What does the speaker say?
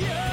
you.